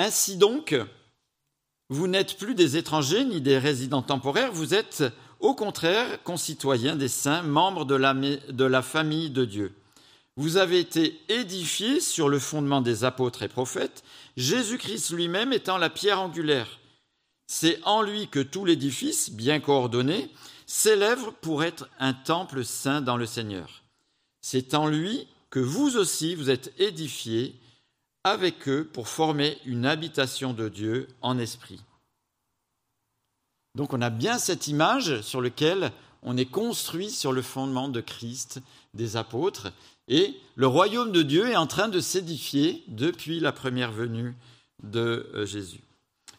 Ainsi donc, vous n'êtes plus des étrangers ni des résidents temporaires, vous êtes au contraire concitoyens des saints, membres de la, famille de Dieu. Vous avez été édifiés sur le fondement des apôtres et prophètes, Jésus-Christ lui-même étant la pierre angulaire. C'est en lui que tout l'édifice, bien coordonné, s'élève pour être un temple saint dans le Seigneur. C'est en lui que vous aussi vous êtes édifiés avec eux pour former une habitation de Dieu en esprit. Donc on a bien cette image sur laquelle on est construit sur le fondement de Christ, des apôtres, et le royaume de Dieu est en train de s'édifier depuis la première venue de euh, Jésus.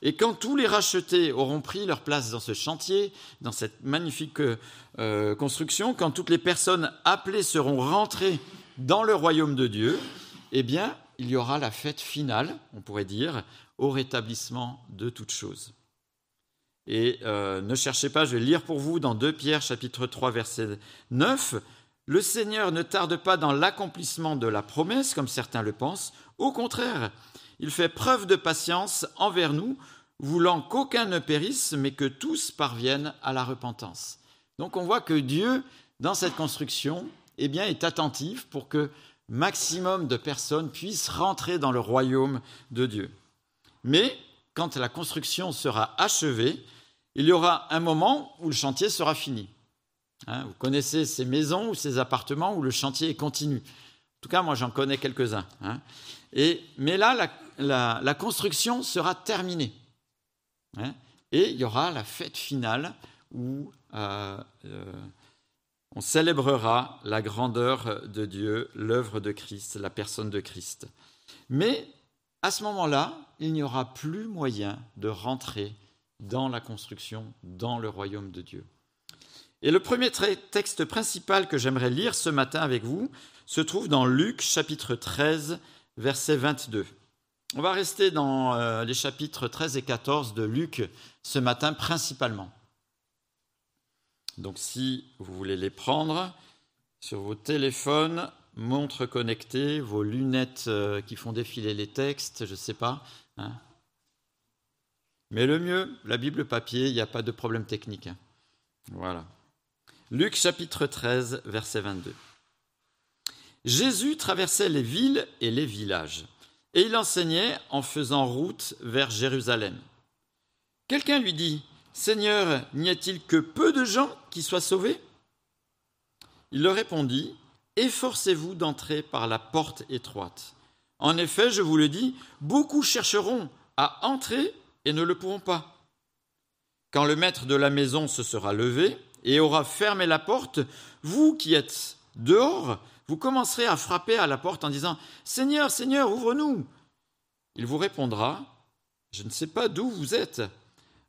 Et quand tous les rachetés auront pris leur place dans ce chantier, dans cette magnifique euh, construction, quand toutes les personnes appelées seront rentrées dans le royaume de Dieu, eh bien, il y aura la fête finale, on pourrait dire, au rétablissement de toutes choses. Et euh, ne cherchez pas, je vais lire pour vous dans 2 Pierre chapitre 3 verset 9, le Seigneur ne tarde pas dans l'accomplissement de la promesse, comme certains le pensent, au contraire, il fait preuve de patience envers nous, voulant qu'aucun ne périsse, mais que tous parviennent à la repentance. Donc on voit que Dieu, dans cette construction, eh bien, est attentif pour que maximum de personnes puissent rentrer dans le royaume de Dieu. Mais quand la construction sera achevée, il y aura un moment où le chantier sera fini. Hein, vous connaissez ces maisons ou ces appartements où le chantier est continu. En tout cas, moi, j'en connais quelques-uns. Hein. mais là, la, construction sera terminée. Hein, et il y aura la fête finale où euh, euh, on célébrera la grandeur de Dieu, l'œuvre de Christ, la personne de Christ. Mais à ce moment-là, il n'y aura plus moyen de rentrer dans la construction, dans le royaume de Dieu. Et le premier texte principal que j'aimerais lire ce matin avec vous se trouve dans Luc chapitre 13, verset 22. On va rester dans euh, les chapitres 13 et 14 de Luc ce matin principalement. Donc si vous voulez les prendre sur vos téléphones, montres connectées, vos lunettes euh, qui font défiler les textes, je ne sais pas. Hein. Mais le mieux, la Bible papier, il n'y a pas de problème technique. Hein. Voilà. Luc chapitre 13, verset 22. Jésus traversait les villes et les villages et il enseignait en faisant route vers Jérusalem. Quelqu'un lui dit, Seigneur, n'y a-t-il que peu de gens qui soient sauvés? Il leur répondit, Efforcez-vous d'entrer par la porte étroite. En effet, je vous le dis, beaucoup chercheront à entrer et ne le pourront pas. Quand le maître de la maison se sera levé et aura fermé la porte, vous qui êtes dehors, vous commencerez à frapper à la porte en disant Seigneur, Seigneur, ouvre-nous. Il vous répondra Je ne sais pas d'où vous êtes.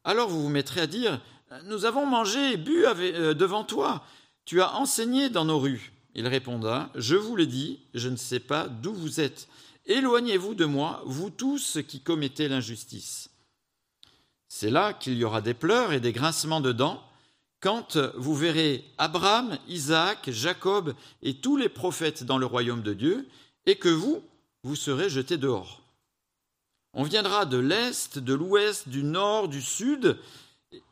Alors vous vous mettrez à dire Nous avons mangé et bu euh, devant toi. Tu as enseigné dans nos rues. Il répondra Je vous le dis, je ne sais pas d'où vous êtes. Éloignez-vous de moi, vous tous qui commettez l'injustice. C'est là qu'il y aura des pleurs et des grincements de dents quand vous verrez Abraham, Isaac, Jacob et tous les prophètes dans le royaume de Dieu, et que vous, vous serez jetés dehors. On viendra de l'Est, de l'Ouest, du Nord, du Sud,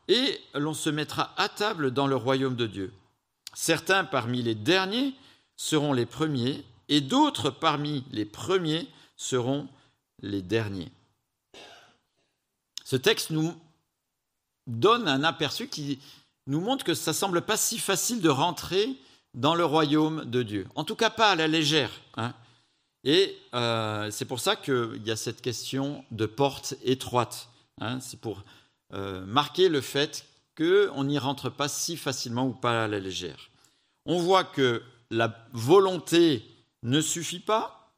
et l'on se mettra à table dans le royaume de Dieu. Certains parmi les derniers seront les premiers, et d'autres parmi les premiers seront les derniers. Ce texte nous donne un aperçu qui nous montre que ça semble pas si facile de rentrer dans le royaume de Dieu. En tout cas, pas à la légère. Hein. Et euh, c'est pour ça qu'il y a cette question de porte étroite. Hein. C'est pour euh, marquer le fait qu'on n'y rentre pas si facilement ou pas à la légère. On voit que la volonté ne suffit pas.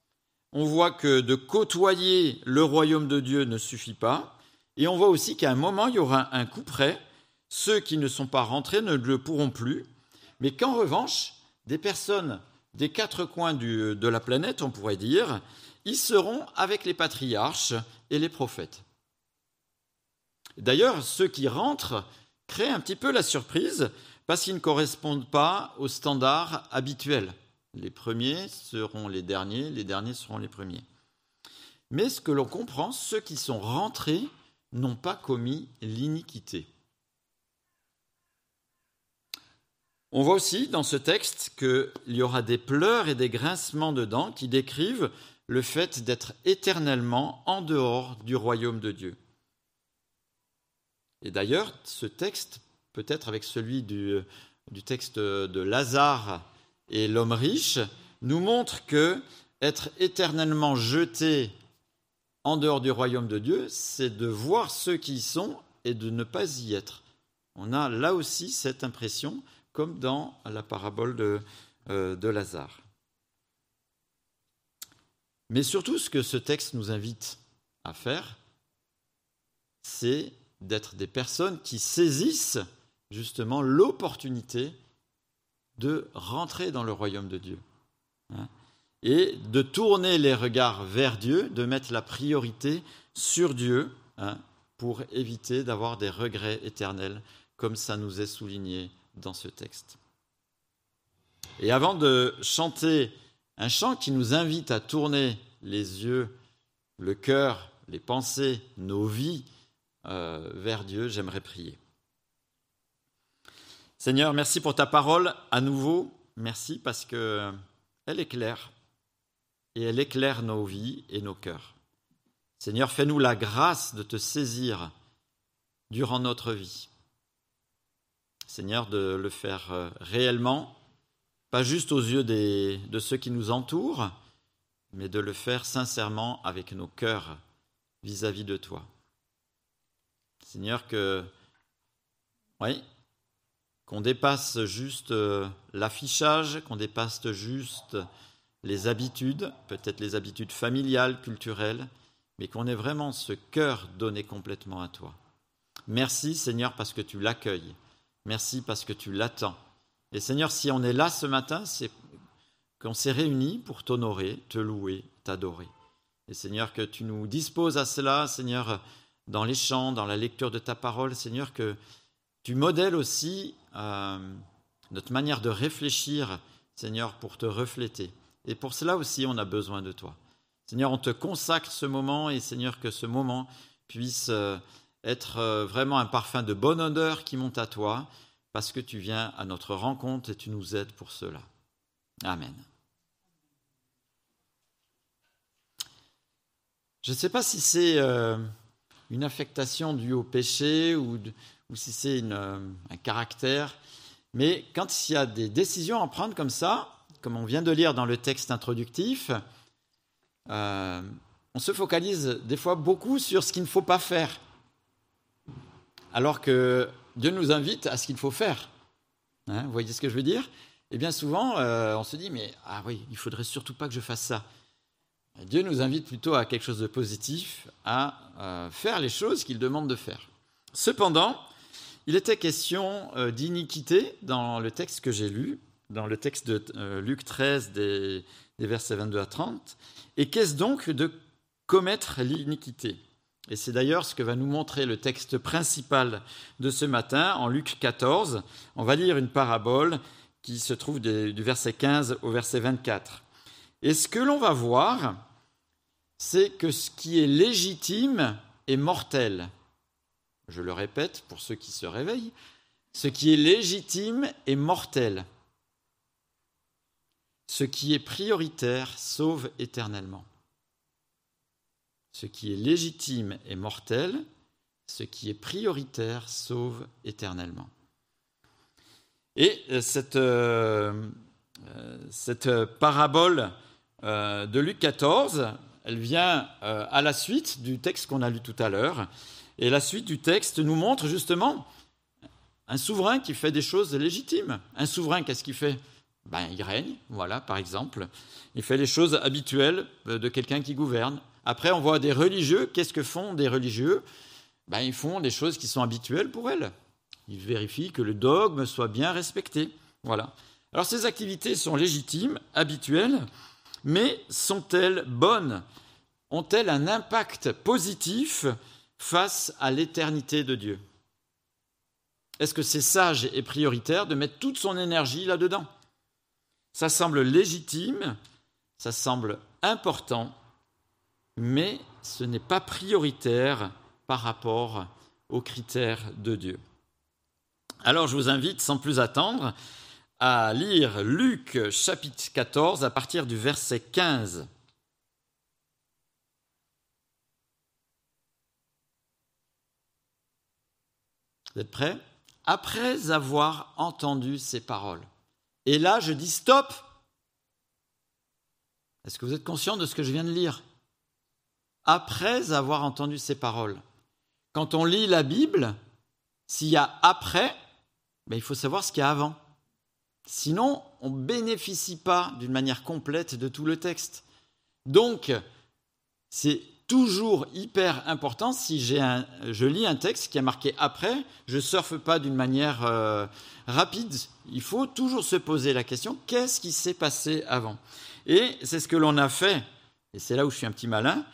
On voit que de côtoyer le royaume de Dieu ne suffit pas. Et on voit aussi qu'à un moment, il y aura un coup près ceux qui ne sont pas rentrés ne le pourront plus, mais qu'en revanche, des personnes des quatre coins de la planète, on pourrait dire, ils seront avec les patriarches et les prophètes. D'ailleurs, ceux qui rentrent créent un petit peu la surprise parce qu'ils ne correspondent pas aux standards habituels. Les premiers seront les derniers, les derniers seront les premiers. mais ce que l'on comprend, ceux qui sont rentrés n'ont pas commis l'iniquité. On voit aussi dans ce texte qu'il y aura des pleurs et des grincements de dents qui décrivent le fait d'être éternellement en dehors du royaume de Dieu. Et d'ailleurs, ce texte, peut-être avec celui du, texte de Lazare et l'homme riche, nous montre que être éternellement jeté en dehors du royaume de Dieu, c'est de voir ceux qui y sont et de ne pas y être. On a là aussi cette impression comme dans la parabole de, euh, de Lazare. Mais surtout, ce que ce texte nous invite à faire, c'est d'être des personnes qui saisissent justement l'opportunité de rentrer dans le royaume de Dieu. Hein, et de tourner les regards vers Dieu, de mettre la priorité sur Dieu hein, pour éviter d'avoir des regrets éternels, comme ça nous est souligné dans ce texte. Et avant de chanter un chant qui nous invite à tourner les yeux, le cœur, les pensées, nos vies euh, vers Dieu, j'aimerais prier. Seigneur, merci pour ta parole à nouveau. Merci parce que elle est claire et elle éclaire nos vies et nos cœurs. Seigneur, fais-nous la grâce de te saisir durant notre vie. Seigneur, de le faire euh, réellement, pas juste aux yeux de ceux qui nous entourent, mais de le faire sincèrement avec nos cœurs vis-à-vis de toi. Seigneur, que, oui, qu'on dépasse juste euh, l'affichage, qu'on dépasse juste les habitudes, peut-être les habitudes familiales, culturelles, mais qu'on ait vraiment ce cœur donné complètement à toi. Merci Seigneur parce que tu l'accueilles. Merci parce que tu l'attends. Et Seigneur, si on est là ce matin, c'est qu'on s'est réunis pour t'honorer, te louer, t'adorer. Et Seigneur, que tu nous disposes à cela, Seigneur, dans les chants, dans la lecture de ta parole, Seigneur, que tu modèles aussi euh, notre manière de réfléchir, Seigneur, pour te refléter. Et pour cela aussi, on a besoin de toi. Seigneur, on te consacre ce moment et Seigneur, que ce moment puisse euh, être euh, vraiment un parfum de bonne odeur qui monte à toi, parce que tu viens à notre rencontre et tu nous aides pour cela. Amen. Je ne sais pas si c'est euh, une affectation due au péché ou, si c'est un caractère, mais quand il y a des décisions à prendre comme ça, comme on vient de lire dans le texte introductif, euh, on se focalise des fois beaucoup sur ce qu'il ne faut pas faire, alors que Dieu nous invite à ce qu'il faut faire. Hein, vous voyez ce que je veux dire? Et bien souvent, euh, on se dit, mais ah oui, il faudrait surtout pas que je fasse ça. Dieu nous invite plutôt à quelque chose de positif, à euh, faire les choses qu'il demande de faire. Cependant, il était question d'iniquité dans le texte que j'ai lu, dans le texte de euh, Luc 13 des, versets 22 à 30. Et qu'est-ce donc de commettre l'iniquité? Et c'est d'ailleurs ce que va nous montrer le texte principal de ce matin en Luc 14. On va lire une parabole qui se trouve du verset 15 au verset 24. Et ce que l'on va voir, c'est que ce qui est légitime est mortel. Je le répète pour ceux qui se réveillent, ce qui est légitime est mortel. Ce qui est prioritaire sauve éternellement. Ce qui est légitime est mortel, ce qui est prioritaire sauve éternellement. Et euh, cette, euh, euh, cette parabole de Luc 14, elle vient à la suite du texte qu'on a lu tout à l'heure. Et la suite du texte nous montre justement un souverain qui fait des choses légitimes. Un souverain, qu'est-ce qu'il fait? Ben, il règne, voilà, par exemple. Il fait les choses habituelles de quelqu'un qui gouverne. Après, on voit des religieux. Qu'est-ce que font des religieux? Ben, Ils font des choses qui sont habituelles pour elles. Ils vérifient que le dogme soit bien respecté. Voilà. Alors, ces activités sont légitimes, habituelles, mais sont-elles bonnes? Ont-elles un impact positif face à l'éternité de Dieu? Est-ce que c'est sage et prioritaire de mettre toute son énergie là-dedans? Ça semble légitime, ça semble important, mais ce n'est pas prioritaire par rapport aux critères de Dieu. Alors je vous invite sans plus attendre à lire Luc chapitre 14 à partir du verset 15. Vous êtes prêts? Après avoir entendu ces paroles. Et là, je dis stop. Est-ce que vous êtes conscient de ce que je viens de lire? Après avoir entendu ces paroles. Quand on lit la Bible, s'il y a après, ben, il faut savoir ce qu'il y a avant. Sinon, on ne bénéficie pas d'une manière complète de tout le texte. Donc, c'est toujours hyper important si je lis un texte qui a marqué après, je ne surfe pas d'une manière euh, rapide. Il faut toujours se poser la question qu'est-ce qui s'est passé avant? Et c'est ce que l'on a fait, et c'est là où je suis un petit malin.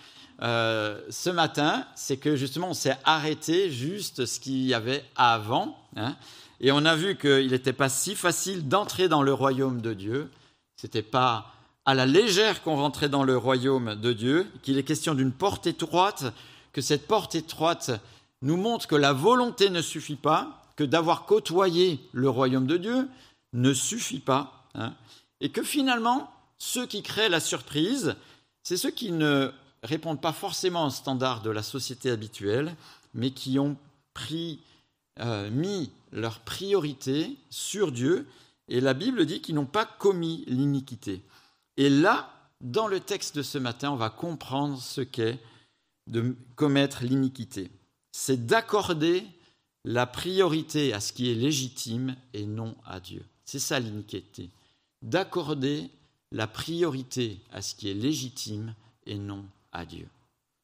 Euh, ce matin, c'est que justement on s'est arrêté juste ce qu'il y avait avant, hein, et on a vu qu'il n'était pas si facile d'entrer dans le royaume de Dieu. C'était pas à la légère qu'on rentrait dans le royaume de Dieu, qu'il est question d'une porte étroite, que cette porte étroite nous montre que la volonté ne suffit pas, que d'avoir côtoyé le royaume de Dieu ne suffit pas, hein, et que finalement, ceux qui créent la surprise, c'est ceux qui ne répondent pas forcément aux standards de la société habituelle, mais qui ont pris, euh, mis leur priorité sur Dieu, et la Bible dit qu'ils n'ont pas commis l'iniquité. Et là, dans le texte de ce matin, on va comprendre ce qu'est de commettre l'iniquité. C'est d'accorder la priorité à ce qui est légitime et non à Dieu. C'est ça l'iniquité. D'accorder la priorité à ce qui est légitime et non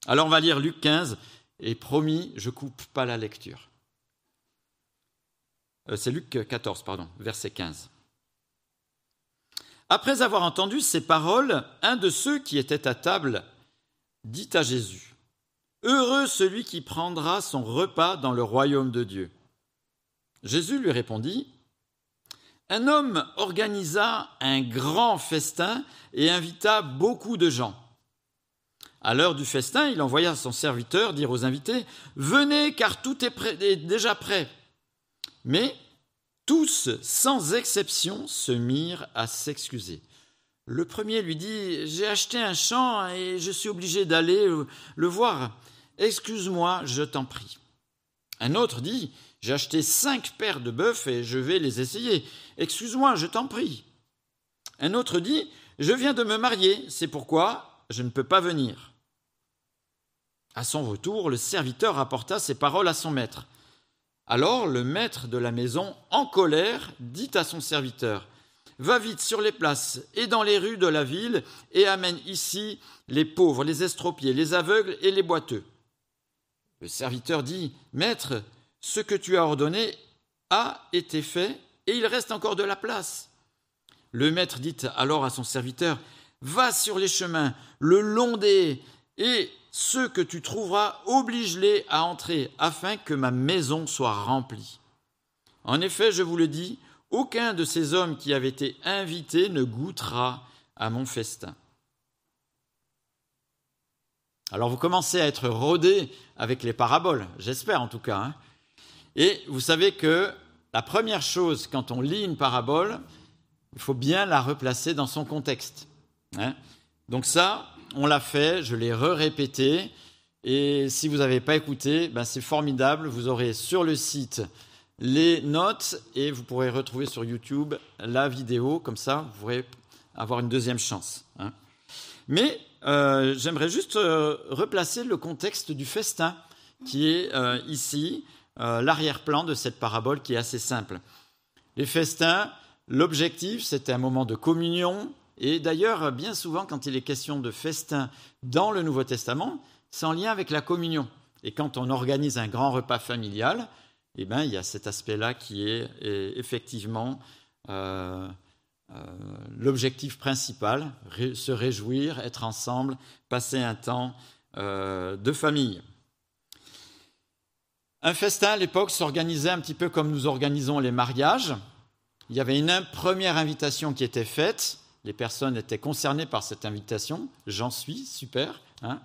Alors on va lire Luc 15 et promis, je coupe pas la lecture. Euh, c'est Luc 14, pardon, verset 15. Après avoir entendu ces paroles, un de ceux qui étaient à table dit à Jésus, Heureux celui qui prendra son repas dans le royaume de Dieu. Jésus lui répondit, Un homme organisa un grand festin et invita beaucoup de gens. À l'heure du festin, il envoya son serviteur dire aux invités, Venez car tout est, déjà prêt. Mais tous, sans exception, se mirent à s'excuser. Le premier lui dit J'ai acheté un champ et je suis obligé d'aller le voir. Excuse-moi, je t'en prie. Un autre dit J'ai acheté cinq paires de bœufs et je vais les essayer. Excuse-moi, je t'en prie. Un autre dit Je viens de me marier, c'est pourquoi je ne peux pas venir. À son retour, le serviteur rapporta ces paroles à son maître. Alors le maître de la maison, en colère, dit à son serviteur, Va vite sur les places et dans les rues de la ville et amène ici les pauvres, les estropiés, les aveugles et les boiteux. Le serviteur dit, Maître, ce que tu as ordonné a été fait et il reste encore de la place. Le maître dit alors à son serviteur, Va sur les chemins, le long des et ceux que tu trouveras, oblige-les à entrer, afin que ma maison soit remplie. En effet, je vous le dis, aucun de ces hommes qui avaient été invités ne goûtera à mon festin. Alors vous commencez à être rodé avec les paraboles, j'espère en tout cas. Hein. Et vous savez que la première chose quand on lit une parabole, il faut bien la replacer dans son contexte. Hein. Donc ça, on l'a fait, je l'ai re-répété. Et si vous n'avez pas écouté, ben c'est formidable. Vous aurez sur le site les notes et vous pourrez retrouver sur YouTube la vidéo. Comme ça, vous pourrez avoir une deuxième chance. Hein. Mais euh, j'aimerais juste euh, replacer le contexte du festin qui est euh, ici, l'arrière-plan de cette parabole qui est assez simple. Les festins, l'objectif, c'était un moment de communion, et d'ailleurs, bien souvent, quand il est question de festin dans le Nouveau Testament, c'est en lien avec la communion. Et quand on organise un grand repas familial, eh ben, il y a cet aspect-là qui est, effectivement euh, euh, l'objectif principal, se réjouir, être ensemble, passer un temps euh, de famille. Un festin à l'époque s'organisait un petit peu comme nous organisons les mariages. Il y avait une première invitation qui était faite, les personnes étaient concernées par cette invitation. J'en suis, super, Hein.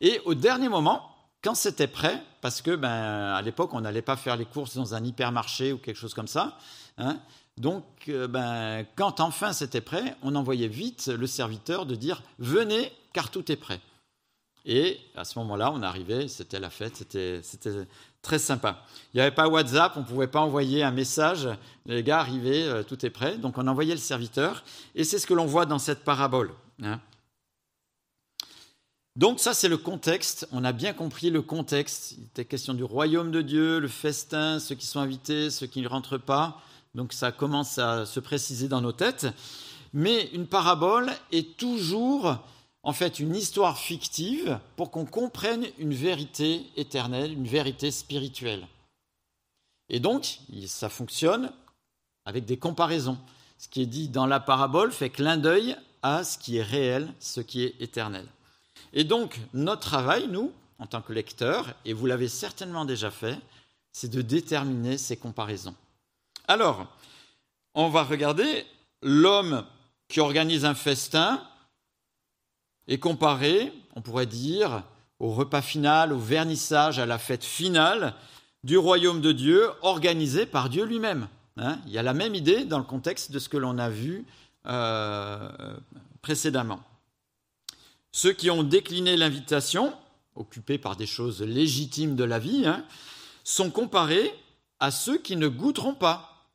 Et au dernier moment, quand c'était prêt, parce que ben, à l'époque, on n'allait pas faire les courses dans un hypermarché ou quelque chose comme ça. Hein. donc, euh, ben, quand enfin c'était prêt, on envoyait vite le serviteur de dire Venez, car tout est prêt. Et à ce moment-là, on arrivait, c'était la fête, c'était très sympa. Il n'y avait pas WhatsApp, on ne pouvait pas envoyer un message, les gars arrivaient, euh, tout est prêt, donc on envoyait le serviteur, et c'est ce que l'on voit dans cette parabole. Hein. Donc ça, c'est le contexte, on a bien compris le contexte, il était question du royaume de Dieu, le festin, ceux qui sont invités, ceux qui ne rentrent pas, donc ça commence à se préciser dans nos têtes, mais une parabole est toujours en fait une histoire fictive pour qu'on comprenne une vérité éternelle, une vérité spirituelle. Et donc, ça fonctionne avec des comparaisons. Ce qui est dit dans la parabole fait clin d'œil à ce qui est réel, ce qui est éternel. Et donc, notre travail, nous, en tant que lecteurs, et vous l'avez certainement déjà fait, c'est de déterminer ces comparaisons. Alors, on va regarder l'homme qui organise un festin et comparé, on pourrait dire, au repas final, au vernissage, à la fête finale du royaume de Dieu organisé par Dieu lui-même. Hein. Il y a la même idée dans le contexte de ce que l'on a vu euh, précédemment. Ceux qui ont décliné l'invitation, occupés par des choses légitimes de la vie, hein, sont comparés à ceux qui ne goûteront pas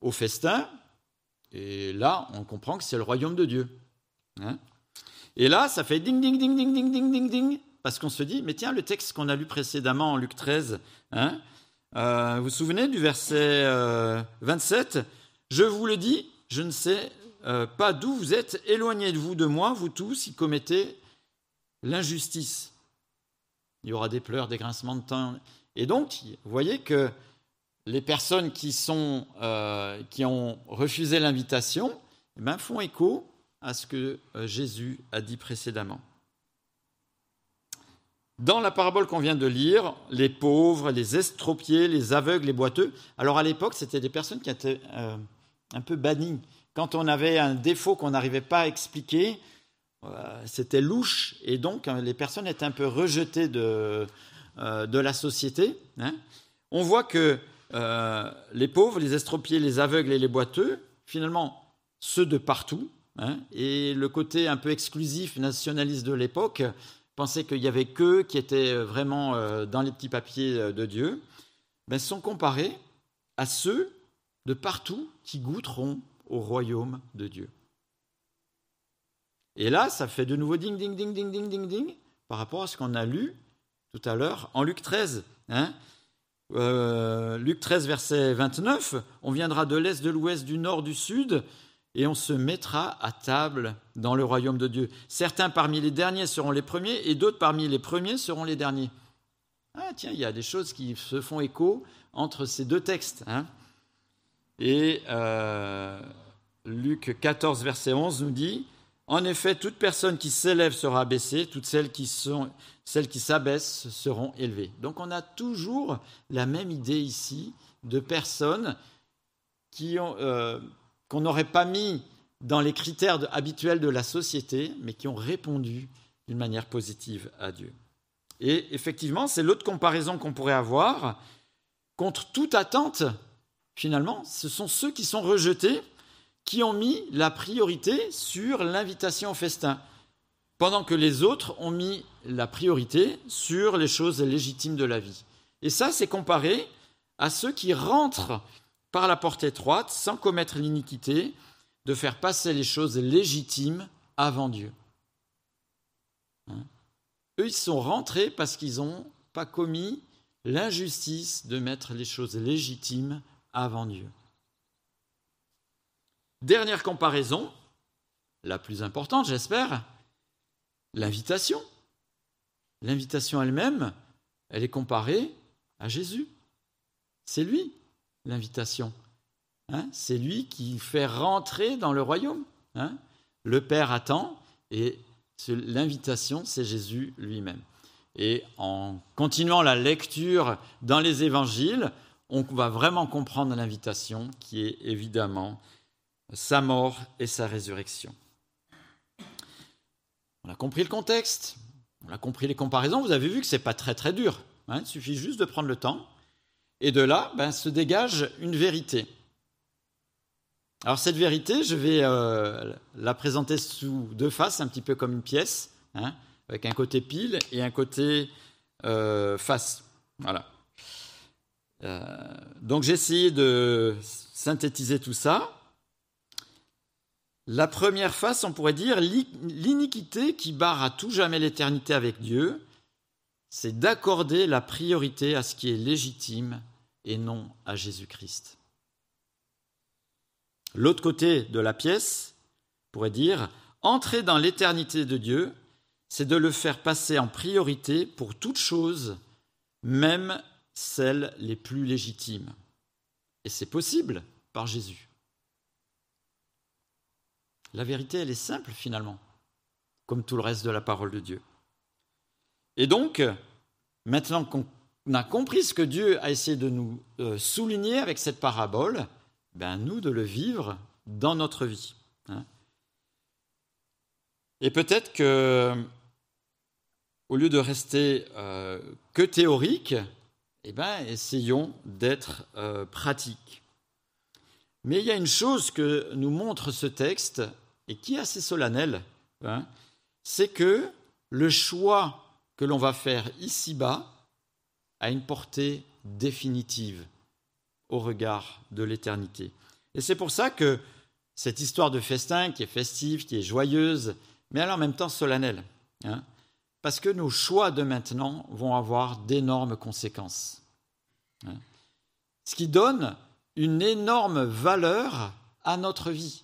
au festin. Et là, on comprend que c'est le royaume de Dieu. Hein. Et là, ça fait ding, ding, ding, ding, ding, ding, ding, ding, parce qu'on se dit, mais tiens, le texte qu'on a lu précédemment en Luc 13, hein, euh, vous vous souvenez du verset 27 euh, Je vous le dis, je ne sais euh, pas d'où vous êtes, éloignez de vous de moi, vous tous, qui commettez l'injustice. Il y aura des pleurs, des grincements de temps. Et donc, vous voyez que les personnes qui, sont, qui ont refusé l'invitation eh ben, font écho à ce que euh, Jésus a dit précédemment. Dans la parabole qu'on vient de lire, les pauvres, les estropiés, les aveugles, les boiteux, alors à l'époque, c'était des personnes qui étaient euh, un peu bannies. Quand on avait un défaut qu'on n'arrivait pas à expliquer, euh, c'était louche, et donc les personnes étaient un peu rejetées de, de la société. Hein. On voit que les pauvres, les estropiés, les aveugles et les boiteux, finalement, ceux de partout, Hein, et le côté un peu exclusif nationaliste de l'époque pensait qu'il n'y avait qu'eux qui étaient vraiment euh, dans les petits papiers euh, de Dieu, ben, sont comparés à ceux de partout qui goûteront au royaume de Dieu. Et là, ça fait de nouveau ding, ding, ding, ding, ding, ding, ding, par rapport à ce qu'on a lu tout à l'heure en Luc 13. Hein. Euh, Luc 13, verset 29, on viendra de l'est, de l'ouest, du nord, du sud, et on se mettra à table dans le royaume de Dieu. Certains parmi les derniers seront les premiers et d'autres parmi les premiers seront les derniers. Ah tiens, il y a des choses qui se font écho entre ces deux textes. Hein. et euh, Luc 14, verset 11 nous dit, En effet, toute personne qui s'élève sera abaissée, toutes celles qui, s'abaissent seront élevées. Donc on a toujours la même idée ici de personnes qui ont... Euh, qu'on n'aurait pas mis dans les critères habituels de la société, mais qui ont répondu d'une manière positive à Dieu. Et effectivement, c'est l'autre comparaison qu'on pourrait avoir. Contre toute attente, finalement, ce sont ceux qui sont rejetés qui ont mis la priorité sur l'invitation au festin, pendant que les autres ont mis la priorité sur les choses légitimes de la vie. Et ça, c'est comparé à ceux qui rentrent par la porte étroite, sans commettre l'iniquité, de faire passer les choses légitimes avant Dieu. Hein? Eux, ils sont rentrés parce qu'ils n'ont pas commis l'injustice de mettre les choses légitimes avant Dieu. Dernière comparaison, la plus importante, j'espère, l'invitation. L'invitation elle-même, elle est comparée à Jésus. C'est lui l'invitation. Hein, c'est lui qui fait rentrer dans le royaume. Hein. le Père attend et l'invitation, c'est Jésus lui-même. Et en continuant la lecture dans les évangiles, on va vraiment comprendre l'invitation qui est évidemment sa mort et sa résurrection. On a compris le contexte, on a compris les comparaisons, vous avez vu que ce n'est pas très très dur. Hein. il suffit juste de prendre le temps. Et de là, ben, se dégage une vérité. Alors cette vérité, je vais euh, la présenter sous deux faces, un petit peu comme une pièce, hein, avec un côté pile et un côté euh, face. Voilà. Euh, donc j'ai essayé de synthétiser tout ça. La première face, on pourrait dire l'iniquité qui barre à tout jamais l'éternité avec Dieu, c'est d'accorder la priorité à ce qui est légitime et non à Jésus-Christ. L'autre côté de la pièce pourrait dire entrer dans l'éternité de Dieu, c'est de le faire passer en priorité pour toute chose, même celles les plus légitimes. Et c'est possible par Jésus. La vérité, elle est simple finalement, comme tout le reste de la parole de Dieu. Et donc, maintenant qu'on a compris ce que Dieu a essayé de nous euh, souligner avec cette parabole, ben nous de le vivre dans notre vie. Hein. Et peut-être que, au lieu de rester euh, que théorique, eh ben, essayons d'être euh, pratiques. Mais il y a une chose que nous montre ce texte, et qui est assez solennel, hein, c'est que le choix que l'on va faire ici-bas a une portée définitive au regard de l'éternité. Et c'est pour ça que cette histoire de festin qui est festive, qui est joyeuse, mais elle en même temps solennelle, hein, parce que nos choix de maintenant vont avoir d'énormes conséquences. Hein. ce qui donne une énorme valeur à notre vie.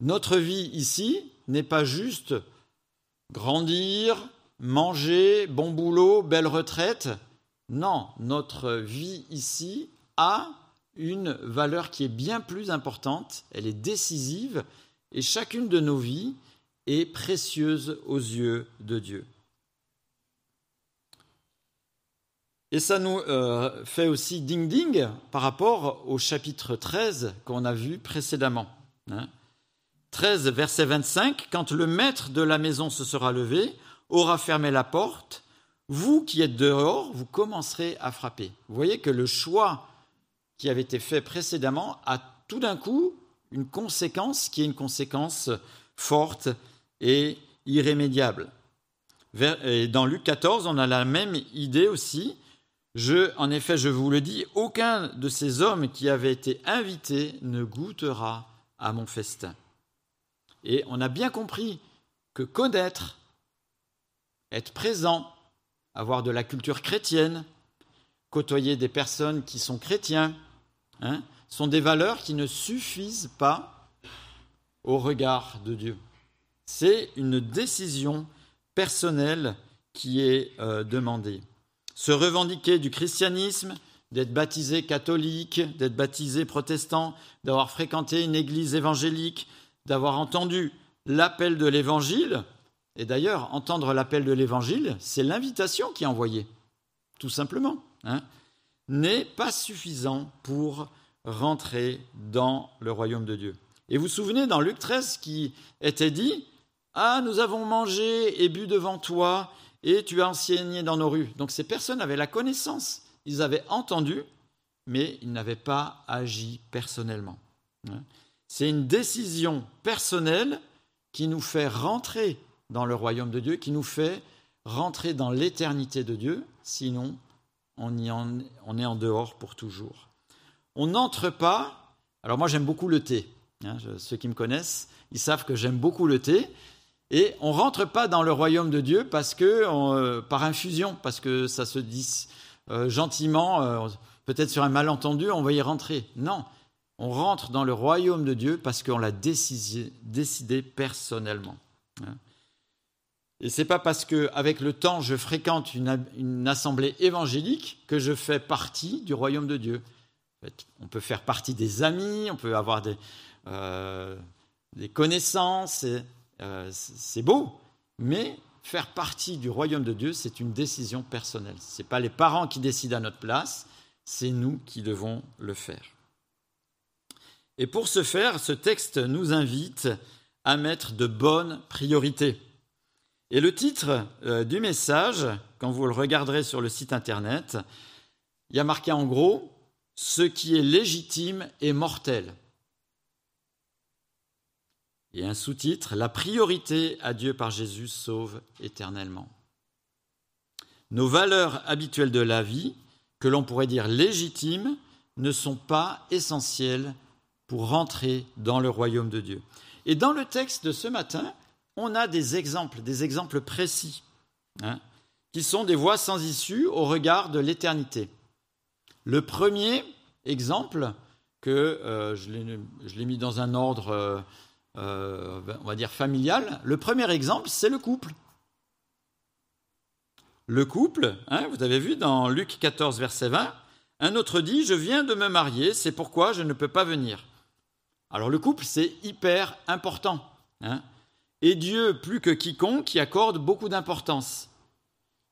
Notre vie ici n'est pas juste grandir, manger, bon boulot, belle retraite. Non, notre vie ici a une valeur qui est bien plus importante, elle est décisive, et chacune de nos vies est précieuse aux yeux de Dieu. Et ça nous euh, fait aussi ding-ding par rapport au chapitre 13 qu'on a vu précédemment. 13, hein. verset 25, quand le maître de la maison se sera levé, aura fermé la porte, vous qui êtes dehors, vous commencerez à frapper. Vous voyez que le choix qui avait été fait précédemment a tout d'un coup une conséquence qui est une conséquence forte et irrémédiable. Dans Luc 14, on a la même idée aussi. En effet, je vous le dis, aucun de ces hommes qui avaient été invités ne goûtera à mon festin. Et on a bien compris que connaître, être présent, avoir de la culture chrétienne, côtoyer des personnes qui sont chrétiens, hein, sont des valeurs qui ne suffisent pas au regard de Dieu. C'est une décision personnelle qui est euh, demandée. Se revendiquer du christianisme, d'être baptisé catholique, d'être baptisé protestant, d'avoir fréquenté une église évangélique, d'avoir entendu l'appel de l'évangile, et d'ailleurs, entendre l'appel de l'évangile, c'est l'invitation qui est envoyée, tout simplement, hein, n'est pas suffisant pour rentrer dans le royaume de Dieu. Et vous vous souvenez dans Luc 13 qui était dit Ah, nous avons mangé et bu devant toi, et tu as enseigné dans nos rues. Donc ces personnes avaient la connaissance, ils avaient entendu, mais ils n'avaient pas agi personnellement. Hein. C'est une décision personnelle qui nous fait rentrer dans le royaume de Dieu, qui nous fait rentrer dans l'éternité de Dieu, sinon on, y en, on est en dehors pour toujours. On n'entre pas, alors moi j'aime beaucoup le thé, hein, ceux qui me connaissent, ils savent que j'aime beaucoup le thé, et on ne rentre pas dans le royaume de Dieu parce que, euh, par infusion, parce que ça se dit euh, gentiment, euh, peut-être sur un malentendu, on va y rentrer. Non, on rentre dans le royaume de Dieu parce qu'on l'a décidé, personnellement. Hein. Et c'est pas parce que, avec le temps, je fréquente une, assemblée évangélique que je fais partie du royaume de Dieu. on peut faire partie des amis, on peut avoir des, euh, connaissances, euh, c'est beau, mais faire partie du royaume de Dieu, c'est une décision personnelle. Ce n'est pas les parents qui décident à notre place, c'est nous qui devons le faire. Et pour ce faire, ce texte nous invite à mettre de bonnes priorités. Et le titre euh, du message, quand vous le regarderez sur le site internet, il y a marqué en gros Ce qui est légitime est mortel. Et un sous-titre La priorité à Dieu par Jésus sauve éternellement. Nos valeurs habituelles de la vie, que l'on pourrait dire légitimes, ne sont pas essentielles pour rentrer dans le royaume de Dieu. Et dans le texte de ce matin, on a des exemples, des exemples précis, hein, qui sont des voies sans issue au regard de l'éternité. Le premier exemple, que euh, je l'ai mis dans un ordre, euh, euh, on va dire, familial, le premier exemple, c'est le couple. Le couple, hein, vous avez vu dans Luc 14, verset 20, un autre dit, je viens de me marier, c'est pourquoi je ne peux pas venir. Alors le couple, c'est hyper important. Hein. Et Dieu, plus que quiconque, y accorde beaucoup d'importance.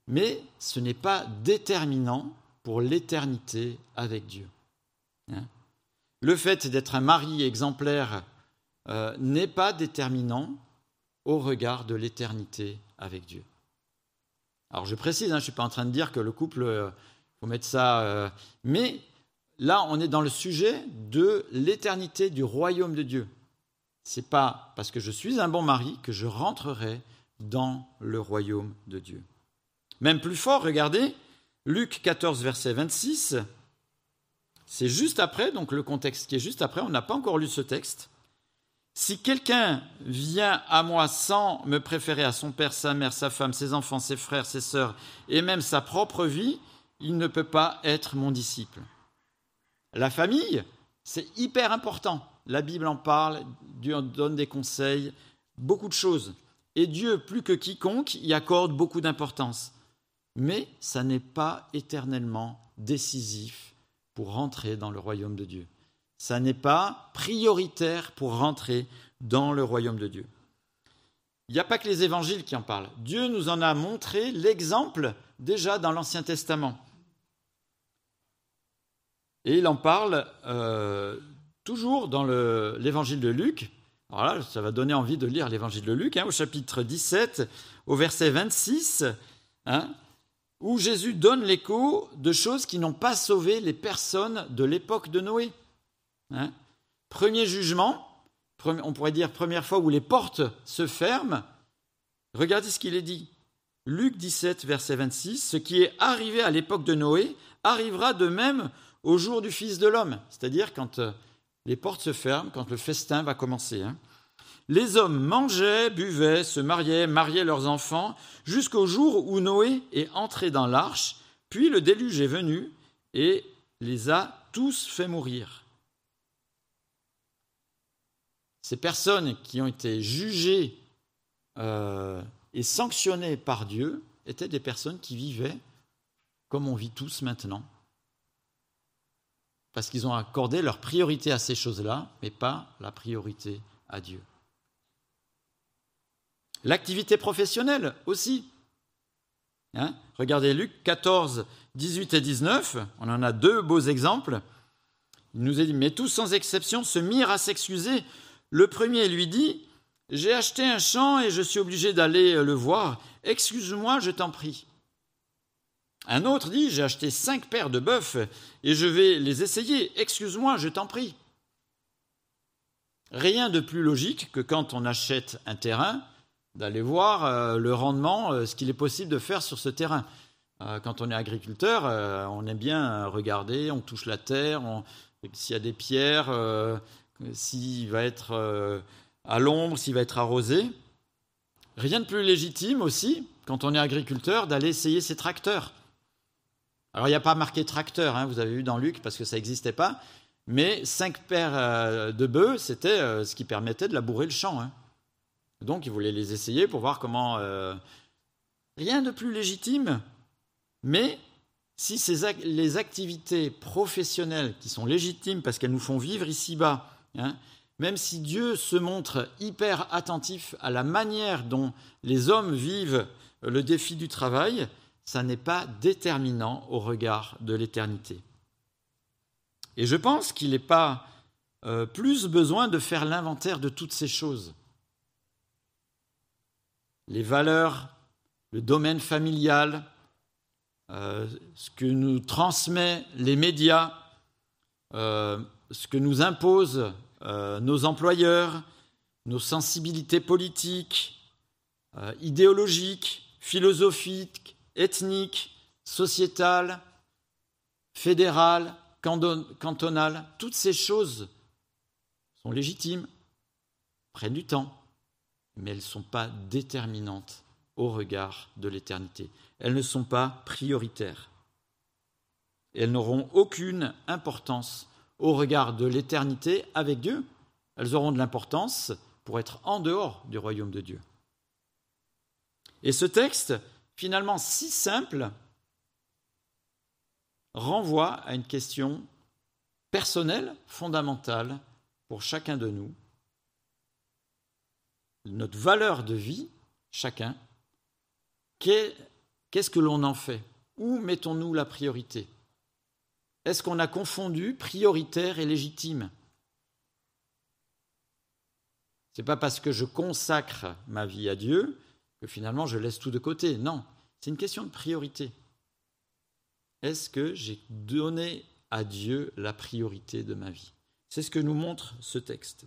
Mais ce n'est pas déterminant pour l'éternité avec Dieu. Hein. le fait d'être un mari exemplaire euh, n'est pas déterminant au regard de l'éternité avec Dieu. Alors je précise, hein, je ne suis pas en train de dire que le couple, il euh, faut mettre ça, euh, mais là, on est dans le sujet de l'éternité du royaume de Dieu. Ce n'est pas parce que je suis un bon mari que je rentrerai dans le royaume de Dieu. Même plus fort, regardez, Luc 14, verset 26, c'est juste après, donc le contexte qui est juste après, on n'a pas encore lu ce texte. Si quelqu'un vient à moi sans me préférer à son père, sa mère, sa femme, ses enfants, ses frères, ses sœurs, et même sa propre vie, il ne peut pas être mon disciple. La famille, c'est hyper important. La Bible en parle, Dieu en donne des conseils, beaucoup de choses. Et Dieu, plus que quiconque, y accorde beaucoup d'importance. Mais ça n'est pas éternellement décisif pour rentrer dans le royaume de Dieu. Ça n'est pas prioritaire pour rentrer dans le royaume de Dieu. Il n'y a pas que les évangiles qui en parlent. Dieu nous en a montré l'exemple déjà dans l'Ancien Testament. Et il en parle euh, toujours dans l'évangile de Luc. Voilà, ça va donner envie de lire l'évangile de Luc, hein, au chapitre 17, au verset 26, hein, où Jésus donne l'écho de choses qui n'ont pas sauvé les personnes de l'époque de Noé. Hein. Premier jugement, on pourrait dire première fois où les portes se ferment. Regardez ce qu'il est dit. Luc 17, verset 26, ce qui est arrivé à l'époque de Noé arrivera de même au jour du Fils de l'homme, c'est-à-dire quand euh, les portes se ferment, quand le festin va commencer. Hein. Les hommes mangeaient, buvaient, se mariaient, mariaient leurs enfants, jusqu'au jour où Noé est entré dans l'arche, puis le déluge est venu et les a tous fait mourir. Ces personnes qui ont été jugées euh, et sanctionnées par Dieu étaient des personnes qui vivaient comme on vit tous maintenant, parce qu'ils ont accordé leur priorité à ces choses-là, mais pas la priorité à Dieu. L'activité professionnelle aussi. Hein Regardez Luc 14, 18 et 19, on en a deux beaux exemples. Il nous est dit, mais tous sans exception se mirent à s'excuser. Le premier lui dit, j'ai acheté un champ et je suis obligé d'aller le voir. Excuse-moi, je t'en prie. Un autre dit, j'ai acheté cinq paires de bœufs et je vais les essayer. Excuse-moi, je t'en prie. Rien de plus logique que quand on achète un terrain, d'aller voir euh, le rendement, euh, ce qu'il est possible de faire sur ce terrain. Euh, quand on est agriculteur, on aime bien regarder, on touche la terre, s'il y a des pierres, s'il va être à l'ombre, s'il va être arrosé. Rien de plus légitime aussi, quand on est agriculteur, d'aller essayer ses tracteurs. Alors il n'y a pas marqué tracteur, hein, vous avez vu dans Luc, parce que ça n'existait pas, mais cinq paires euh, de bœufs, c'était euh, ce qui permettait de labourer le champ. Hein. Donc il voulait les essayer pour voir comment... Euh, rien de plus légitime, mais si les activités professionnelles qui sont légitimes parce qu'elles nous font vivre ici-bas, hein, même si Dieu se montre hyper attentif à la manière dont les hommes vivent le défi du travail, ça n'est pas déterminant au regard de l'éternité. Et je pense qu'il n'est pas euh, plus besoin de faire l'inventaire de toutes ces choses. les valeurs, le domaine familial, euh, ce que nous transmet les médias, euh, ce que nous imposent nos employeurs, nos sensibilités politiques, idéologiques, philosophiques, ethniques, sociétales, fédérales, cantonales, toutes ces choses sont légitimes, prennent du temps, mais elles ne sont pas déterminantes au regard de l'éternité. Elles ne sont pas prioritaires. elles n'auront aucune importance au regard de l'éternité avec Dieu. Elles auront de l'importance pour être en dehors du royaume de Dieu. Et ce texte, finalement si simple, renvoie à une question personnelle, fondamentale pour chacun de nous. Notre valeur de vie, chacun, qu'est-ce que l'on en fait? Où mettons-nous la priorité? Est-ce qu'on a confondu prioritaire et légitime? Ce n'est pas parce que je consacre ma vie à Dieu que finalement je laisse tout de côté. Non, c'est une question de priorité. Est-ce que j'ai donné à Dieu la priorité de ma vie? C'est ce que nous montre ce texte.